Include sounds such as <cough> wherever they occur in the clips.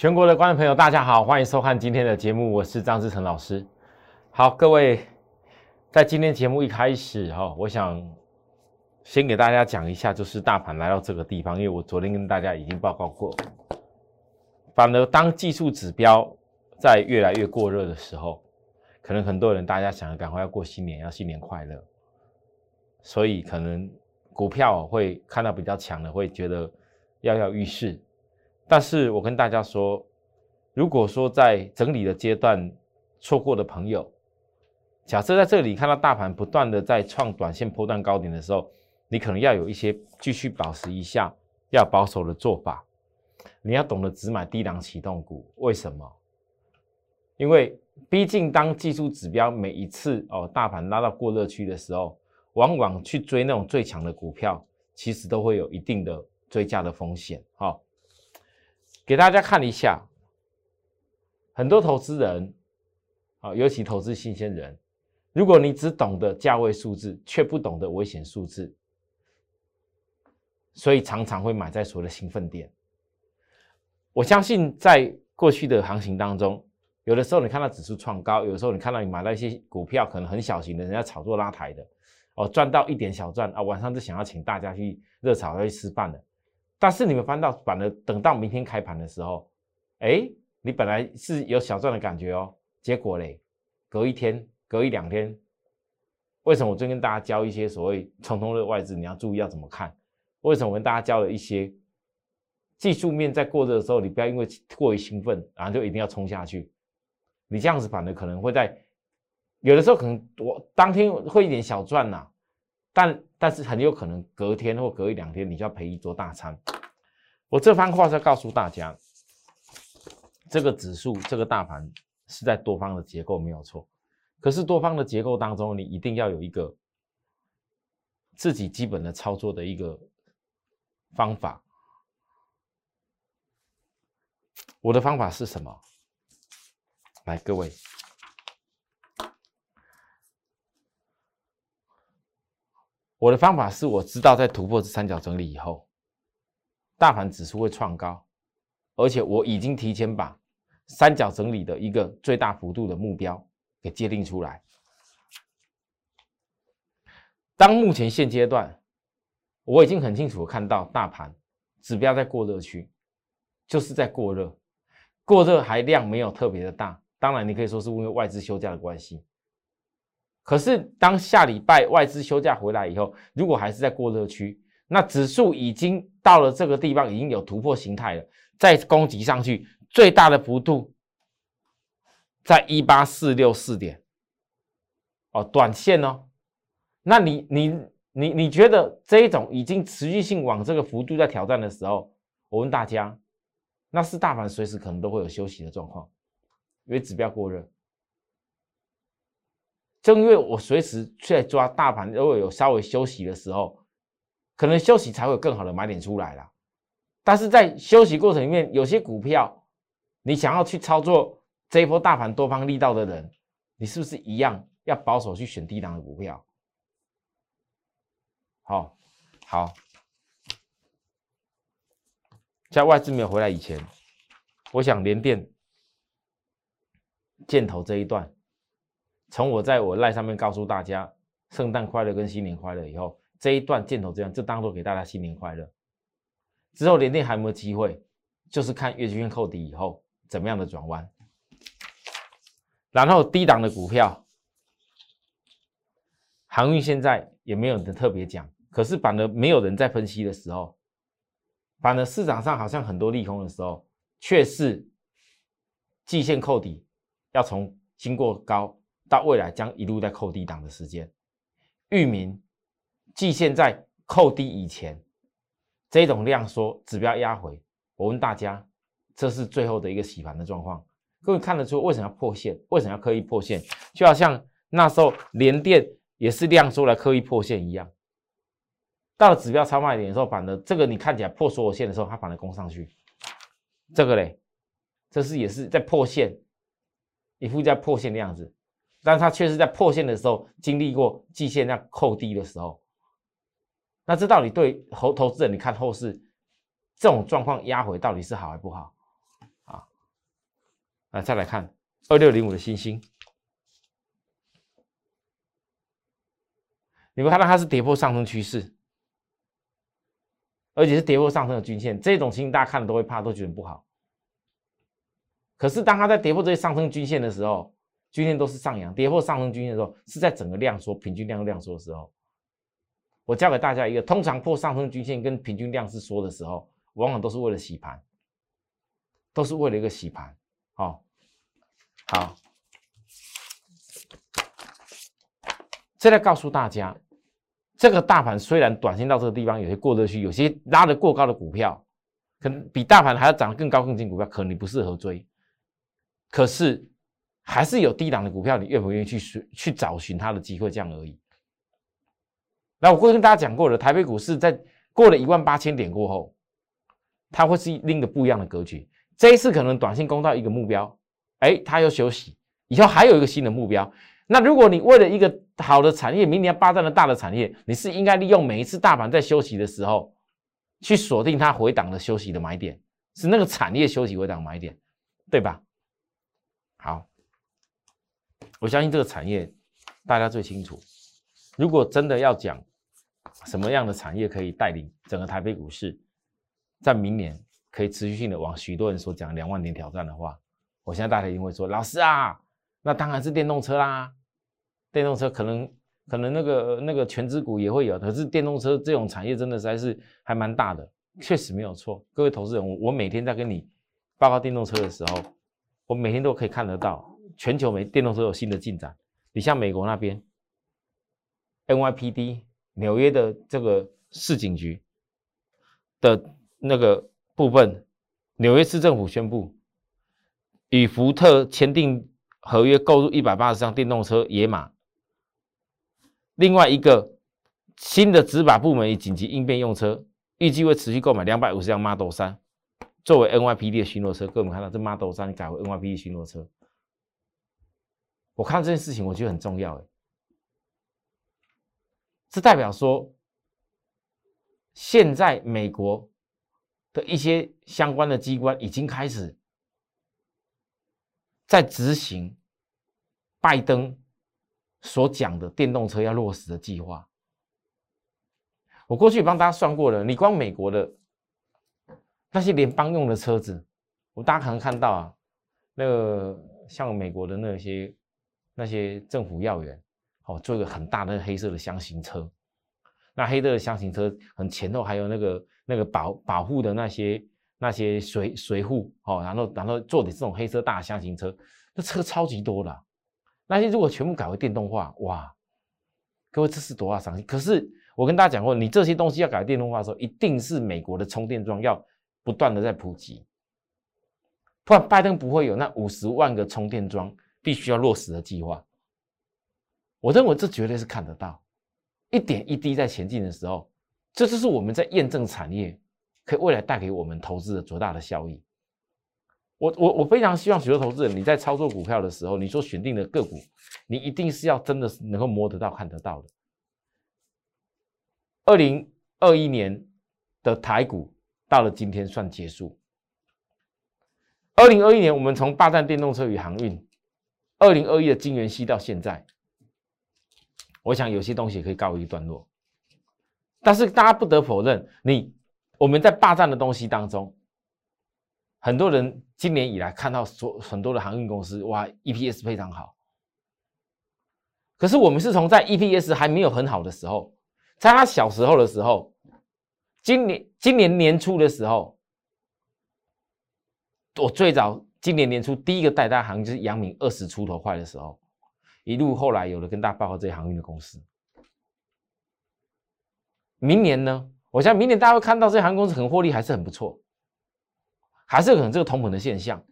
全国的观众朋友，大家好，欢迎收看今天的节目，我是张志成老师。好，各位，在今天节目一开始哈，我想先给大家讲一下，就是大盘来到这个地方，因为我昨天跟大家已经报告过，反而当技术指标在越来越过热的时候，可能很多人大家想要赶快要过新年，要新年快乐，所以可能股票会看到比较强的，会觉得跃跃欲试。但是我跟大家说，如果说在整理的阶段错过的朋友，假设在这里看到大盘不断的在创短线波段高点的时候，你可能要有一些继续保持一下要保守的做法，你要懂得只买低档启动股。为什么？因为毕竟当技术指标每一次哦大盘拉到过热区的时候，往往去追那种最强的股票，其实都会有一定的追加的风险。好。给大家看一下，很多投资人，啊，尤其投资新鲜人，如果你只懂得价位数字，却不懂得危险数字，所以常常会买在所谓的兴奋点。我相信在过去的行情当中，有的时候你看到指数创高，有的时候你看到你买到一些股票，可能很小型的，人家炒作拉抬的，哦，赚到一点小赚啊，晚上就想要请大家去热炒要去吃饭的。但是你们翻到反而等到明天开盘的时候，哎，你本来是有小赚的感觉哦，结果嘞，隔一天、隔一两天，为什么我最近跟大家教一些所谓 <laughs> 冲通的外资，你要注意要怎么看？为什么我跟大家教了一些技术面，在过热的时候，你不要因为过于兴奋，然后就一定要冲下去，你这样子反而可能会在有的时候可能我当天会一点小赚呐。但但是很有可能隔天或隔一两天，你就要赔一桌大餐。我这番话是要告诉大家，这个指数、这个大盘是在多方的结构没有错，可是多方的结构当中，你一定要有一个自己基本的操作的一个方法。我的方法是什么？来，各位。我的方法是我知道，在突破这三角整理以后，大盘指数会创高，而且我已经提前把三角整理的一个最大幅度的目标给界定出来。当目前现阶段，我已经很清楚看到大盘指标在过热区，就是在过热，过热还量没有特别的大。当然，你可以说是因为外资休假的关系。可是，当下礼拜外资休假回来以后，如果还是在过热区，那指数已经到了这个地方，已经有突破形态了，再攻击上去，最大的幅度在一八四六四点，哦，短线哦，那你你你你觉得这一种已经持续性往这个幅度在挑战的时候，我问大家，那是大盘随时可能都会有休息的状况，因为指标过热。正因为我随时在抓大盘，如果有稍微休息的时候，可能休息才会有更好的买点出来啦。但是在休息过程里面，有些股票，你想要去操作这一波大盘多方力道的人，你是不是一样要保守去选低档的股票？好，好，在外资没有回来以前，我想连电箭头这一段。从我在我赖上面告诉大家圣诞快乐跟新年快乐以后，这一段箭头这样就当做给大家新年快乐。之后连电还有没有机会？就是看月均线扣底以后怎么样的转弯。然后低档的股票，航运现在也没有人特别讲，可是反而没有人在分析的时候，反而市场上好像很多利空的时候，却是季线扣底要从经过高。到未来将一路在扣低档的时间，域名即现在扣低以前，这种量缩指标压回，我问大家，这是最后的一个洗盘的状况。各位看得出为什么要破线？为什么要刻意破线？就好像那时候连电也是量缩来刻意破线一样。到了指标超卖点的时候，反而这个你看起来破所有线的时候，它反而攻上去。这个嘞，这是也是在破线，一副在破线的样子。但是它确实在破线的时候经历过季线那扣低的时候，那这到底对投投资人你看后市这种状况压回到底是好还不好啊？来，再来看二六零五的星星，你们看到它是跌破上升趋势，而且是跌破上升的均线，这种情形大家看了都会怕，都觉得不好。可是当它在跌破这些上升均线的时候，均线都是上扬，跌破上升均线的时候，是在整个量缩、平均量量缩的时候。我教给大家一个，通常破上升均线跟平均量是缩的时候，往往都是为了洗盘，都是为了一个洗盘。好，好，再来告诉大家，这个大盘虽然短线到这个地方有些过热区，有些拉得过高的股票，可能比大盘还要涨得更高更近股票，可能你不适合追。可是还是有低档的股票，你愿不愿意去寻去找寻它的机会？这样而已。那我过去跟大家讲过了，台北股市在过了一万八千点过后，它会是另一个不一样的格局。这一次可能短线攻到一个目标，哎，它又休息，以后还有一个新的目标。那如果你为了一个好的产业，明年霸占了大的产业，你是应该利用每一次大盘在休息的时候，去锁定它回档的休息的买点，是那个产业休息回档买点，对吧？好，我相信这个产业大家最清楚。如果真的要讲，什么样的产业可以带领整个台北股市，在明年可以持续性的往许多人所讲两万点挑战的话，我现在大家一定会说，老师啊，那当然是电动车啦。电动车可能可能那个那个全资股也会有，可是电动车这种产业真的实在是还蛮大的，确实没有错。各位投资人，我我每天在跟你报告电动车的时候，我每天都可以看得到全球没电动车有新的进展。你像美国那边，NYPD。纽约的这个市警局的那个部分，纽约市政府宣布与福特签订合约，购入一百八十辆电动车野马。另外一个新的执法部门以紧急应变用车，预计会持续购买两百五十辆 Model 三，作为 NYPD 的巡逻车。各位看到这 Model 三改为 NYPD 巡逻车，我看这件事情，我觉得很重要，哎。是代表说，现在美国的一些相关的机关已经开始在执行拜登所讲的电动车要落实的计划。我过去帮大家算过了，你光美国的那些联邦用的车子，我大家可能看到啊，那个像美国的那些那些政府要员。哦，做一个很大的黑色的箱型车，那黑色的箱型车很前后还有那个那个保保护的那些那些随随护哦，然后然后做的这种黑色大箱型车，那车超级多的，那些如果全部改为电动化，哇，各位这是多大商机？可是我跟大家讲过，你这些东西要改电动化的时候，一定是美国的充电桩要不断的在普及，不然拜登不会有那五十万个充电桩必须要落实的计划。我认为这绝对是看得到，一点一滴在前进的时候，这就是我们在验证产业可以未来带给我们投资的多大的效益。我我我非常希望许多投资人你在操作股票的时候，你所选定的个股，你一定是要真的能够摸得到、看得到的。二零二一年的台股到了今天算结束。二零二一年我们从霸占电动车与航运，二零二一的金元息到现在。我想有些东西可以告一段落，但是大家不得否认，你我们在霸占的东西当中，很多人今年以来看到所很多的航运公司，哇，EPS 非常好。可是我们是从在 EPS 还没有很好的时候，在他小时候的时候，今年今年年初的时候，我最早今年年初第一个带大行就是阳明二十出头块的时候。一路后来有了跟大家报告这些航运的公司。明年呢？我想明年大家会看到这些航空公司很获利，还是很不错，还是可能这个通膨的现象。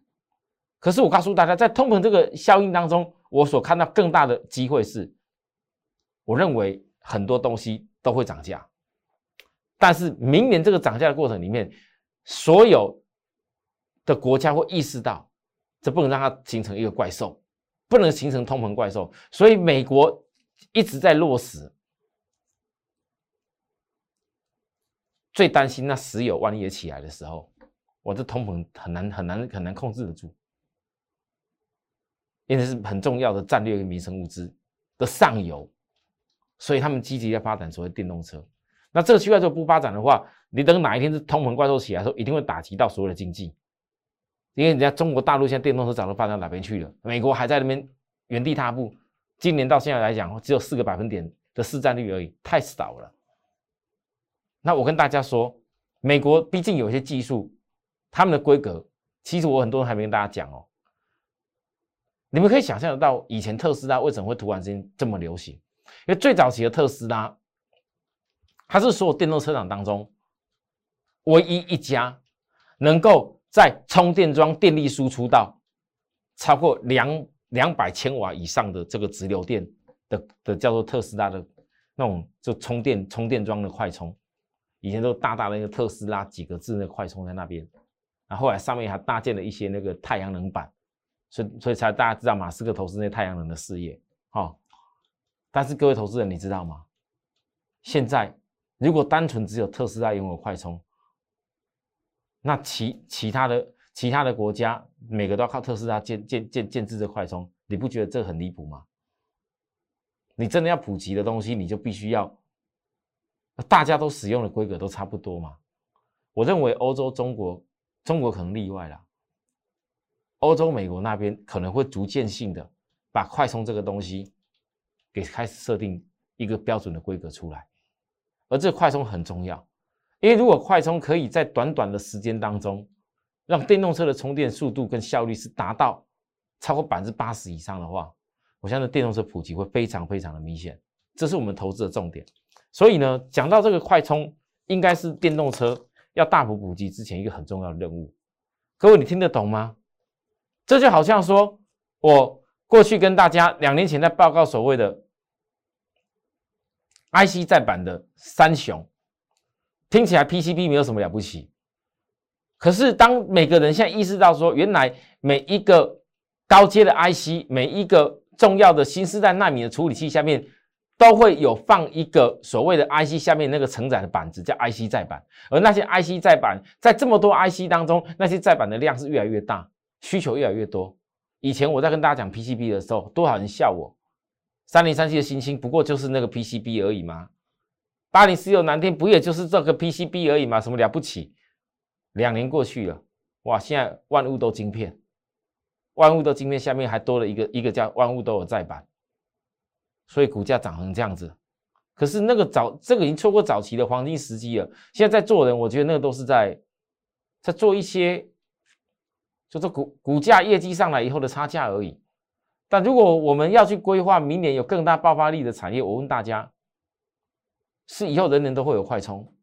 可是我告诉大家，在通膨这个效应当中，我所看到更大的机会是，我认为很多东西都会涨价，但是明年这个涨价的过程里面，所有的国家会意识到，这不能让它形成一个怪兽。不能形成通膨怪兽，所以美国一直在落实。最担心那石油万一也起来的时候，我这通膨很难很难很难控制得住。因为是很重要的战略民生物资的上游，所以他们积极在发展所谓电动车。那这个区块如果不发展的话，你等哪一天是通膨怪兽起来的时候，一定会打击到所有的经济。因为人家中国大陆现在电动车早都发展到哪边去了？美国还在那边原地踏步，今年到现在来讲，只有四个百分点的市占率而已，太少了。那我跟大家说，美国毕竟有一些技术，他们的规格，其实我很多人还没跟大家讲哦。你们可以想象得到，以前特斯拉为什么会突然之间这么流行？因为最早期的特斯拉，它是所有电动车厂当中唯一一家能够在充电桩电力输出到超过两两百千瓦以上的这个直流电的的叫做特斯拉的那种就充电充电桩的快充，以前都大大的那个特斯拉几个字那个快充在那边，然后后来上面还搭建了一些那个太阳能板。所以，所以才大家知道马斯克投资那太阳能的事业，好。但是各位投资人，你知道吗？现在如果单纯只有特斯拉拥有快充，那其其他的其他的国家每个都要靠特斯拉建建建建制这快充，你不觉得这很离谱吗？你真的要普及的东西，你就必须要大家都使用的规格都差不多嘛？我认为欧洲、中国、中国可能例外了。欧洲、美国那边可能会逐渐性的把快充这个东西给开始设定一个标准的规格出来，而这快充很重要，因为如果快充可以在短短的时间当中，让电动车的充电速度跟效率是达到超过百分之八十以上的话，我相信电动车普及会非常非常的明显，这是我们投资的重点。所以呢，讲到这个快充，应该是电动车要大幅普及之前一个很重要的任务。各位，你听得懂吗？这就好像说，我过去跟大家两年前在报告所谓的 IC 再版的三雄，听起来 PCB 没有什么了不起。可是当每个人现在意识到说，原来每一个高阶的 IC，每一个重要的新时代纳米的处理器下面，都会有放一个所谓的 IC 下面那个承载的板子，叫 IC 再版。而那些 IC 再版，在这么多 IC 当中，那些再版的量是越来越大。需求越来越多。以前我在跟大家讲 PCB 的时候，多少人笑我？三零三七的星星不过就是那个 PCB 而已吗？八零四六南天不也就是这个 PCB 而已吗？什么了不起？两年过去了，哇！现在万物都晶片，万物都晶片下面还多了一个一个叫万物都有再版，所以股价涨成这样子。可是那个早这个已经错过早期的黄金时机了。现在在做人，我觉得那个都是在在做一些。就这股股价业绩上来以后的差价而已，但如果我们要去规划明年有更大爆发力的产业，我问大家，是以后人人都会有快充，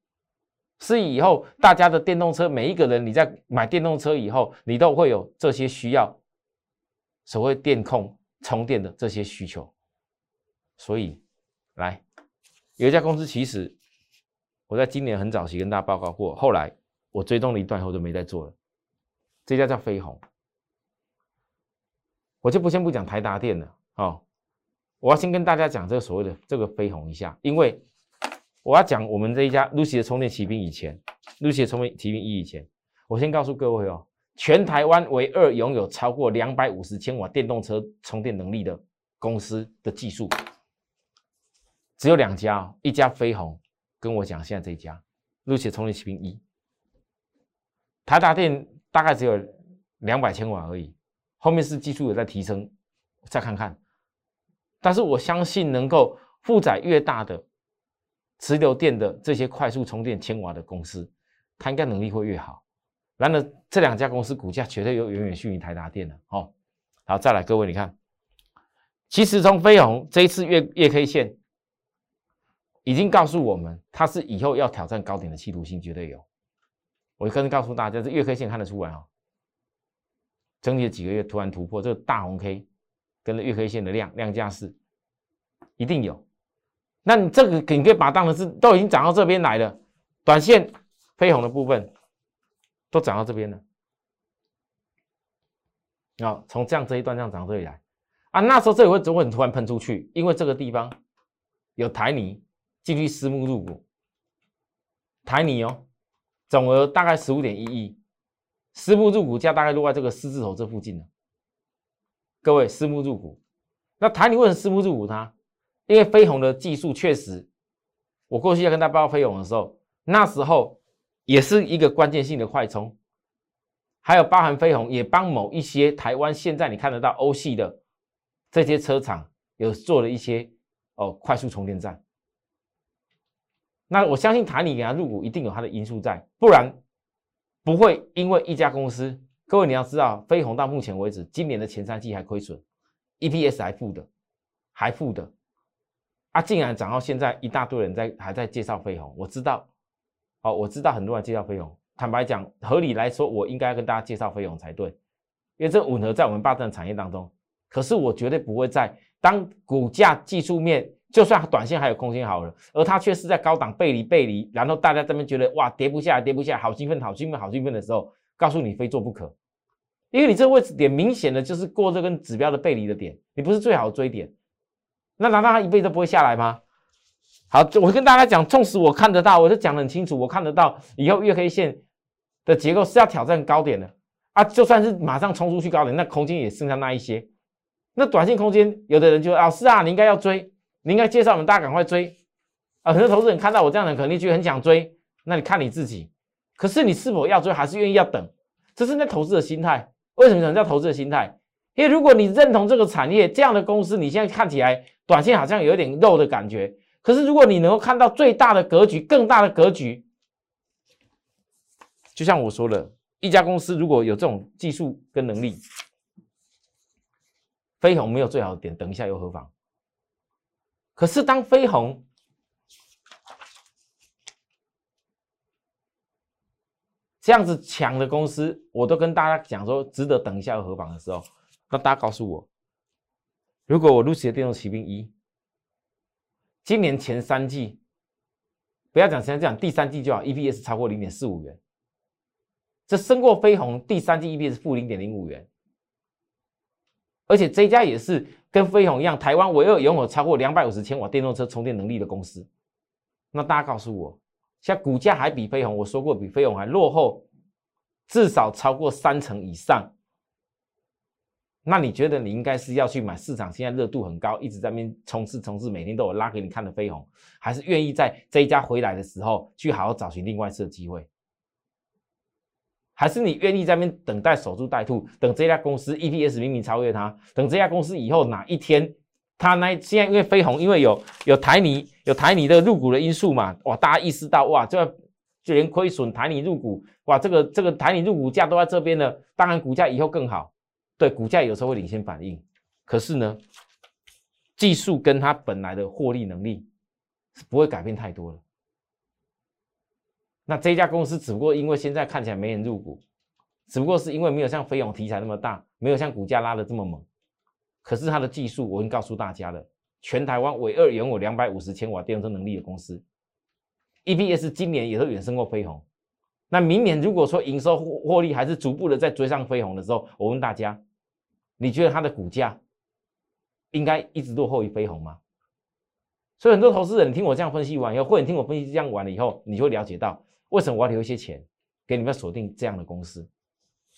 是以后大家的电动车，每一个人你在买电动车以后，你都会有这些需要，所谓电控充电的这些需求，所以来有一家公司，其实我在今年很早期跟大家报告过，后来我追踪了一段以后就没再做了。这家叫飞鸿，我就不先不讲台达电了哦，我要先跟大家讲这个所谓的这个飞鸿一下，因为我要讲我们这一家 Lucy 的充电骑兵以前，Lucy 的充电骑兵一以前，我先告诉各位哦，全台湾唯二拥有超过两百五十千瓦电动车充电能力的公司的技术，只有两家哦，一家飞鸿，跟我讲现在这一家 Lucy 的充电骑兵一，台达电。大概只有两百千瓦而已，后面是技术有在提升，再看看。但是我相信，能够负载越大的直流电的这些快速充电千瓦的公司，它应该能力会越好。然而，这两家公司股价绝对有远远逊于台达电的哦。好，再来，各位你看，其实从飞鸿这一次月月 K 线已经告诉我们，它是以后要挑战高点的企图心绝对有。我跟告诉大家，这月 K 线看得出来啊，整体的几个月突然突破这个大红 K，跟着月 K 线的量量价是一定有。那你这个你可以把当成是都已经涨到这边来了，短线飞红的部分都涨到这边了。啊，从这样这一段这样涨到这里来啊，那时候这里会怎么很突然喷出去？因为这个地方有台泥进去私募入股，台泥哦。总额大概十五点一亿，私募入股价大概落在这个四字头这附近了。各位私募入股。那台你为什么私募入股它？因为飞鸿的技术确实，我过去要跟大家报告飞鸿的时候，那时候也是一个关键性的快充，还有包含飞鸿也帮某一些台湾现在你看得到欧系的这些车厂有做了一些哦快速充电站。那我相信台你给他入股一定有它的因素在，不然不会因为一家公司。各位你要知道，飞鸿到目前为止今年的前三季还亏损，EPS 还负的，还负的。啊，竟然涨到现在，一大堆人在还在介绍飞鸿。我知道，哦，我知道很多人介绍飞鸿。坦白讲，合理来说，我应该跟大家介绍飞鸿才对，因为这吻合在我们霸占产业当中。可是我绝对不会在当股价技术面，就算短线还有空间好了，而它却是在高档背离背离，然后大家这边觉得哇跌不下来，跌不下来，好兴奋，好兴奋，好兴奋的时候，告诉你非做不可，因为你这个位置点明显的就是过这根指标的背离的点，你不是最好的追点。那难道他一辈子都不会下来吗？好，我跟大家讲，纵使我看得到，我就讲得很清楚，我看得到以后月黑线的结构是要挑战高点的啊，就算是马上冲出去高点，那空间也剩下那一些。那短线空间，有的人就老师啊，你应该要追，你应该介绍我们大家赶快追啊。很多投资人看到我这样的，肯定觉得很想追。那你看你自己，可是你是否要追，还是愿意要等？这是那投资的心态。为什么叫投资的心态？因为如果你认同这个产业这样的公司，你现在看起来。短线好像有点肉的感觉，可是如果你能够看到最大的格局、更大的格局，就像我说的，一家公司如果有这种技术跟能力，飞鸿没有最好的点，等一下又何妨？可是当飞鸿这样子强的公司，我都跟大家讲说值得等一下又何妨的时候，那大家告诉我。如果我录取的电动骑兵一，今年前三季，不要讲现在讲第三季就好，EPS 超过零点四五元，这升过飞鸿第三季 EPS 负零点零五元，而且这家也是跟飞鸿一样，台湾唯二拥有超过两百五十千瓦电动车充电能力的公司。那大家告诉我，现在股价还比飞鸿，我说过比飞鸿还落后，至少超过三成以上。那你觉得你应该是要去买市场现在热度很高，一直在那边冲刺冲刺，每天都有拉给你看的飞鸿，还是愿意在这一家回来的时候去好好找寻另外一次的机会？还是你愿意在那边等待守株待兔，等这家公司 EPS 明明超越它，等这家公司以后哪一天它那现在因为飞鸿因为有有台泥有台泥的入股的因素嘛，哇，大家意识到哇，这就连亏损台泥入股，哇，这个这个台泥入股价都在这边了，当然股价以后更好。对股价有时候会领先反应，可是呢，技术跟它本来的获利能力是不会改变太多的。那这家公司只不过因为现在看起来没人入股，只不过是因为没有像飞鸿题材那么大，没有像股价拉的这么猛。可是它的技术我已经告诉大家了，全台湾唯二拥有两百五十千瓦电动车能力的公司，EPS 今年也都远胜过飞鸿。那明年如果说营收获获利还是逐步的在追上飞鸿的时候，我问大家。你觉得它的股价应该一直落后于飞鸿吗？所以很多投资人听我这样分析完以后，或者听我分析这样完了以后，你就会了解到为什么我要留一些钱给你们锁定这样的公司。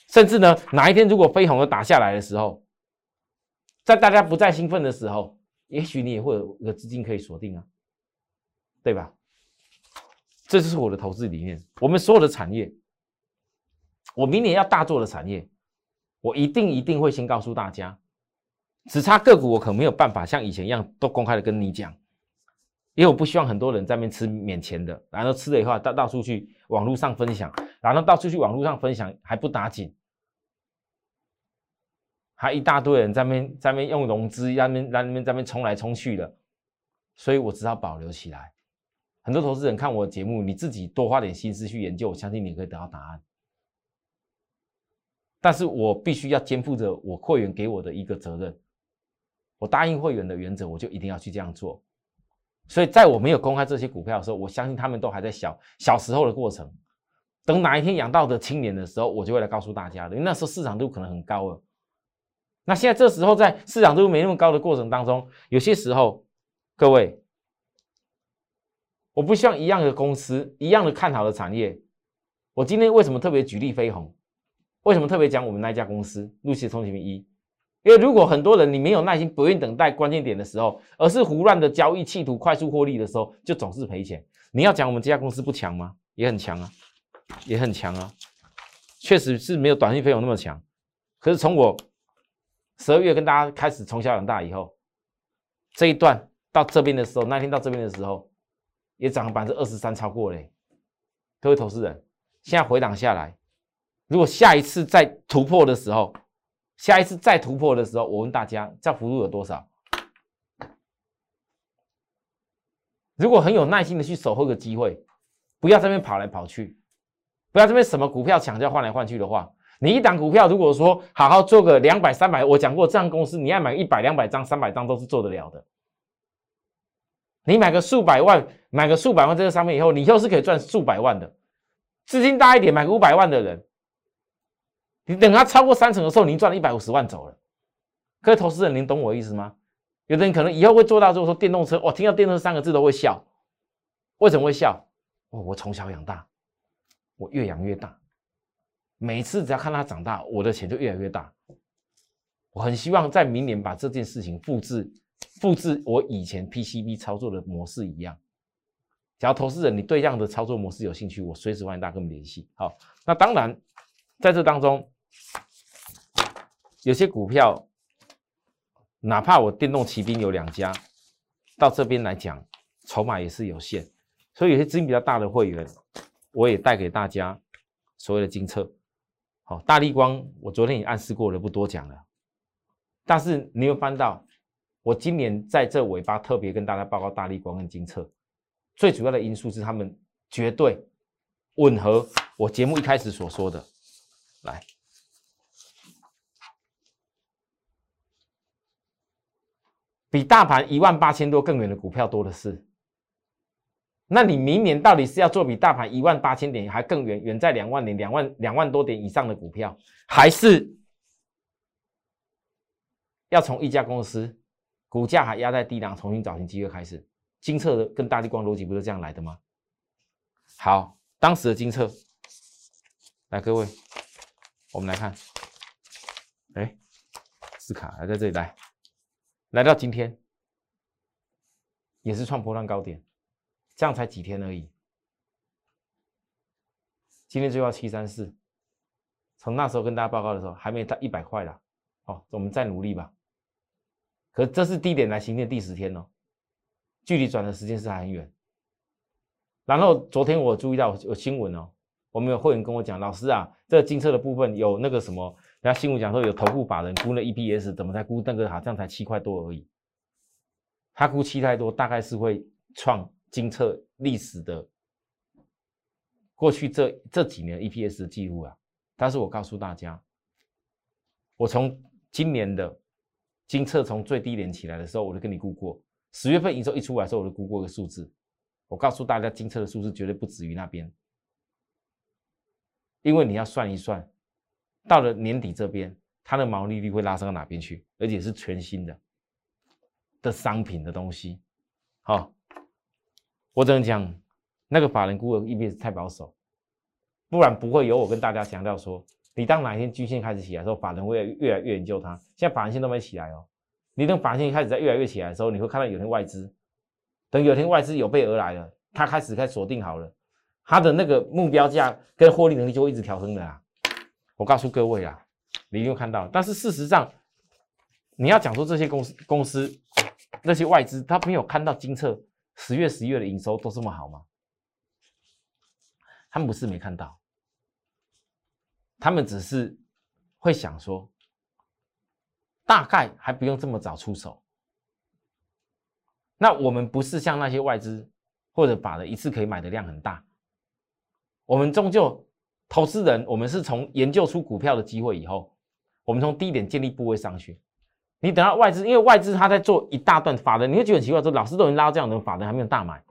甚至呢，哪一天如果飞鸿要打下来的时候，在大家不再兴奋的时候，也许你也会有一个资金可以锁定啊，对吧？这就是我的投资理念。我们所有的产业，我明年要大做的产业。我一定一定会先告诉大家，只差个股我可没有办法像以前一样都公开的跟你讲，因为我不希望很多人在那边吃免钱的，然后吃了以后到到处去网络上分享，然后到处去网络上分享还不打紧，还一大堆人在那边在那边用融资，在那边在那边在那边冲来冲去的，所以我只好保留起来。很多投资人看我的节目，你自己多花点心思去研究，我相信你可以得到答案。但是我必须要肩负着我会员给我的一个责任，我答应会员的原则，我就一定要去这样做。所以在我没有公开这些股票的时候，我相信他们都还在小小时候的过程。等哪一天养到的青年的时候，我就会来告诉大家的。因为那时候市场度可能很高了。那现在这时候在市场度没那么高的过程当中，有些时候，各位，我不希望一样的公司，一样的看好的产业。我今天为什么特别举例飞鸿？为什么特别讲我们那一家公司陆奇通讯一？因为如果很多人你没有耐心，不愿等待关键点的时候，而是胡乱的交易，企图快速获利的时候，就总是赔钱。你要讲我们这家公司不强吗？也很强啊，也很强啊，确实是没有短信费用那么强。可是从我十二月跟大家开始从小养大以后，这一段到这边的时候，那天到这边的时候，也涨了百分之二十三，超过嘞。各位投资人，现在回档下来，如果下一次再突破的时候，下一次再突破的时候，我问大家，这幅度有多少？如果很有耐心的去守候个机会，不要这边跑来跑去，不要这边什么股票抢价换来换去的话，你一档股票如果说好好做个两百三百，我讲过这样公司你要买一百两百张三百张都是做得了的。你买个数百万，买个数百万这个商品以后，你又是可以赚数百万的。资金大一点，买个五百万的人。你等它超过三成的时候，你赚了一百五十万走了。各位投资人，您懂我意思吗？有的人可能以后会做到，就是说电动车，我听到电动车三个字都会笑。为什么会笑？哦，我从小养大，我越养越大。每次只要看它长大，我的钱就越来越大。我很希望在明年把这件事情复制，复制我以前 PCB 操作的模式一样。假如投资人你对这样的操作模式有兴趣，我随时欢迎大家跟我们联系。好，那当然在这当中。有些股票，哪怕我电动骑兵有两家，到这边来讲，筹码也是有限，所以有些资金比较大的会员，我也带给大家所谓的金策。好，大力光，我昨天也暗示过了，不多讲了。但是你有翻到，我今年在这尾巴特别跟大家报告大力光跟金策，最主要的因素是他们绝对吻合我节目一开始所说的，来。比大盘一万八千多更远的股票多的是，那你明年到底是要做比大盘一万八千点还更远，远在两万点、两万两万多点以上的股票，还是要从一家公司股价还压在低档，重新找寻机会开始？金策的跟大力光逻辑不是这样来的吗？好，当时的金策，来各位，我们来看，哎，斯卡还在这里来。来到今天，也是创波浪高点，这样才几天而已。今天最高七三四，从那时候跟大家报告的时候，还没到一百块了。哦，我们再努力吧。可这是低点来行的第十天哦，距离转的时间是很远。然后昨天我注意到有新闻哦，我们有会员跟我讲，老师啊，这个金车的部分有那个什么。人家新闻讲说有投顾法人估那 EPS 怎么才估那个好像才七块多而已，他估七太多，大概是会创金策历史的过去这这几年 EPS 的记录啊。但是我告诉大家，我从今年的金策从最低点起来的时候，我就跟你估过，十月份营收一出来的时候，我就估过个数字。我告诉大家，金策的数字绝对不止于那边，因为你要算一算。到了年底这边，它的毛利率会拉升到哪边去？而且是全新的的商品的东西。好，我只能讲，那个法人估的 EPS 太保守，不然不会有我跟大家强调说，你当哪一天均线开始起来的时候，法人会越来越研究它。现在法人线都没起来哦，你等法人线开始在越来越起来的时候，你会看到有天外资，等有天外资有备而来了，他开始开锁定好了，他的那个目标价跟获利能力就会一直调升的啦。我告诉各位啊，你有看到，但是事实上，你要讲说这些公司公司那些外资，他没有看到金策十月、十一月的营收都这么好吗？他们不是没看到，他们只是会想说，大概还不用这么早出手。那我们不是像那些外资或者把的一次可以买的量很大，我们终究。投资人，我们是从研究出股票的机会以后，我们从低点建立部位上去。你等到外资，因为外资他在做一大段法人，你会觉得很奇怪，说老师都已经拉这样的法人，还没有大买。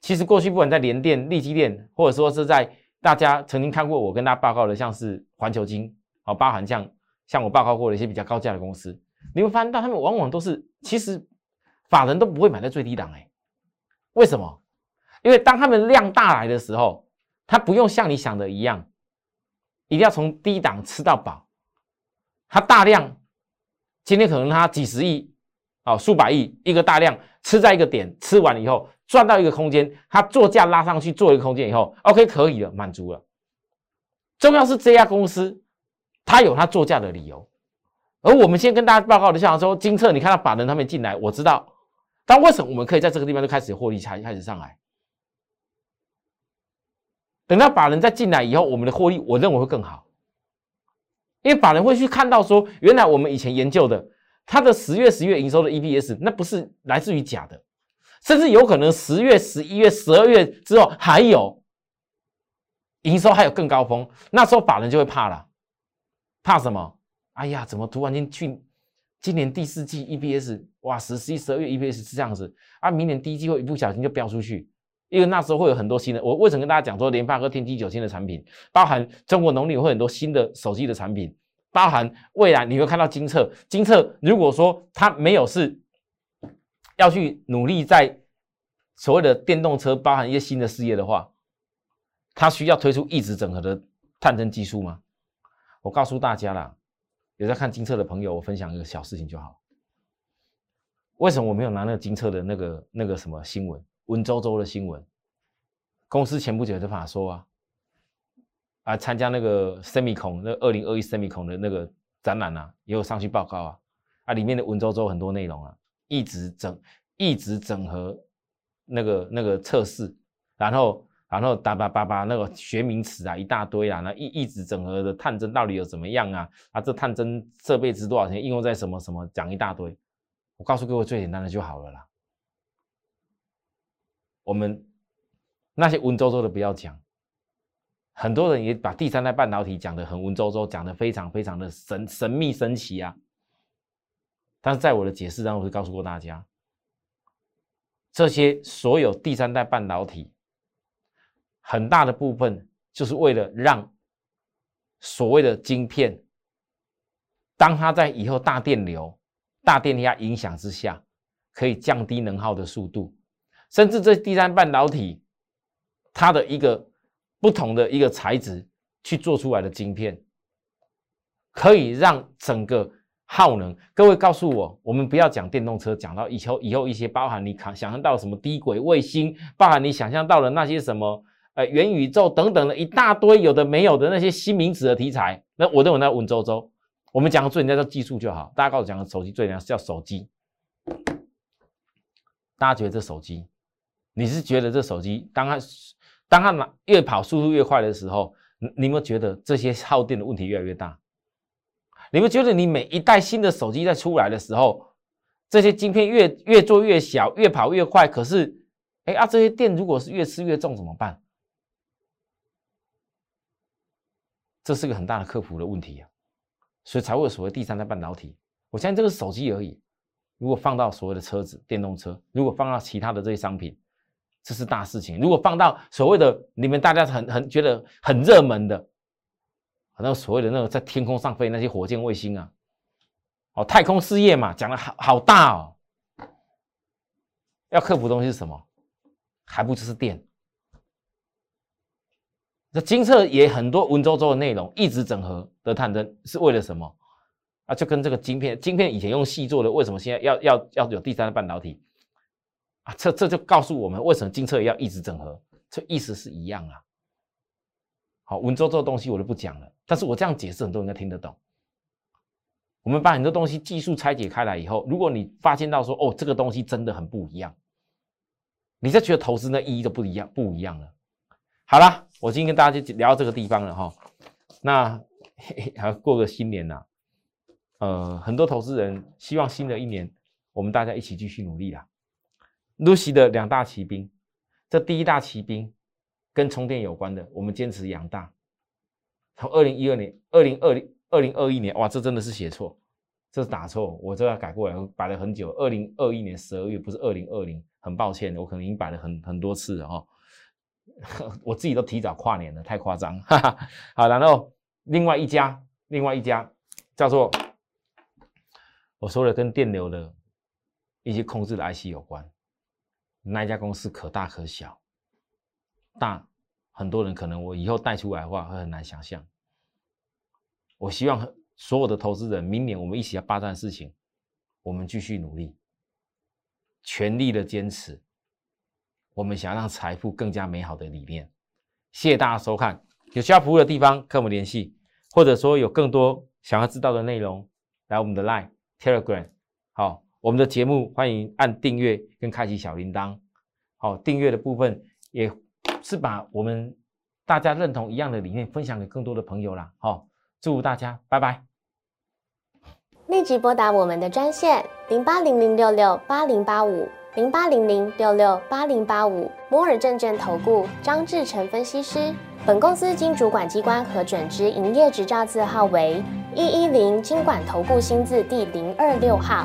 其实过去不管在联电、利基电，或者说是在大家曾经看过我跟大家报告的，像是环球金，好，包含像像我报告过的一些比较高价的公司，你会发现到他们往往都是其实法人都不会买在最低档，哎，为什么？因为当他们量大来的时候。它不用像你想的一样，一定要从低档吃到饱。它大量今天可能它几十亿，哦，数百亿一个大量吃在一个点，吃完了以后赚到一个空间，它做价拉上去做一个空间以后，OK 可以了，满足了。重要是这家公司它有它做价的理由，而我们先跟大家报告的，像说金策，你看到法人他们进来，我知道，但为什么我们可以在这个地方就开始获利才开始上来？等到法人再进来以后，我们的获利我认为会更好。因为法人会去看到说，原来我们以前研究的，它的十月、十月营收的 EPS，那不是来自于假的，甚至有可能十月、十一月、十二月之后还有营收还有更高峰，那时候法人就会怕了，怕什么？哎呀，怎么突然间去今年第四季 EPS 哇，十、十一、十二月 EPS 是这样子啊，明年第一季会一不小心就飙出去。因为那时候会有很多新的，我为什么跟大家讲说联发科天玑九千的产品，包含中国农历会很多新的手机的产品，包含未来你会看到金策，金策如果说它没有是要去努力在所谓的电动车，包含一些新的事业的话，它需要推出一直整合的探针技术吗？我告诉大家啦，有在看金策的朋友，我分享一个小事情就好。为什么我没有拿那个金策的那个那个什么新闻？文绉绉的新闻，公司前不久就法说啊，啊参加那个 Semicon 那二零二一 Semicon 的那个展览啊，也有上去报告啊，啊里面的文绉绉很多内容啊，一直整一直整合那个那个测试，然后然后叭叭叭叭那个学名词啊一大堆啊，那一一直整合的探针到底有怎么样啊？啊这探针设备值多少钱？应用在什么什么？讲一大堆，我告诉各位最简单的就好了啦。我们那些文绉绉的不要讲，很多人也把第三代半导体讲的很文绉绉，讲的非常非常的神神秘神奇啊。但是在我的解释当中，我就告诉过大家，这些所有第三代半导体，很大的部分就是为了让所谓的晶片，当它在以后大电流、大电压影响之下，可以降低能耗的速度。甚至这第三半导体，它的一个不同的一个材质去做出来的晶片，可以让整个耗能。各位告诉我，我们不要讲电动车，讲到以后以后一些包含你想想象到什么低轨卫星，包含你想象到的那些什么呃元宇宙等等的一大堆有的没有的那些新名词的题材，那我认为那文绉绉。我们讲的最人家叫技术就好。大家告诉我讲的手机最人家叫手机，大家觉得这手机？你是觉得这手机当它当它越跑速度越快的时候，你你有觉得这些耗电的问题越来越大？你们觉得你每一代新的手机在出来的时候，这些晶片越越做越小，越跑越快，可是哎啊，这些电如果是越吃越重怎么办？这是个很大的克服的问题啊，所以才会有所谓第三代半导体。我相信这个手机而已，如果放到所谓的车子、电动车，如果放到其他的这些商品。这是大事情。如果放到所谓的你们大家很很觉得很热门的，那个所谓的那个在天空上飞那些火箭卫星啊，哦，太空事业嘛，讲的好好大哦。要克服东西是什么？还不就是电？那金策也很多文绉绉的内容，一直整合的探针是为了什么？啊，就跟这个晶片，晶片以前用细做的，为什么现在要要要有第三代半导体？啊，这这就告诉我们为什么金策也要一直整合，这意思是一样啊。好，文绉绉的东西我就不讲了，但是我这样解释，很多人都听得懂。我们把很多东西技术拆解开来以后，如果你发现到说，哦，这个东西真的很不一样，你再觉得投资那意义都不一样，不一样了。好了，我今天跟大家就聊到这个地方了哈。那还要过个新年呐，呃，很多投资人希望新的一年我们大家一起继续努力啦。Lucy 的两大骑兵，这第一大骑兵跟充电有关的，我们坚持养大。从二零一二年、二零二零、二零二一年，哇，这真的是写错，这是打错，我这要改过来，摆了很久。二零二一年十二月不是二零二零，很抱歉，我可能已经摆了很很多次了哈，<laughs> 我自己都提早跨年了，太夸张。哈哈好，然后另外一家，另外一家叫做我说的跟电流的一些控制的 IC 有关。那一家公司可大可小，大很多人可能我以后带出来的话会很难想象。我希望所有的投资人，明年我们一起要霸占事情，我们继续努力，全力的坚持，我们想让财富更加美好的理念。谢谢大家收看，有需要服务的地方跟我们联系，或者说有更多想要知道的内容，来我们的 Line、Telegram。好，我们的节目欢迎按订阅跟开启小铃铛。好，订阅的部分也是把我们大家认同一样的理念分享给更多的朋友啦。好，祝福大家拜拜。立即拨打我们的专线零八零零六六八零八五。零八零零六六八零八五摩尔证券投顾张志成分析师，本公司经主管机关核准之营业执照字号为一一零金管投顾新字第零二六号。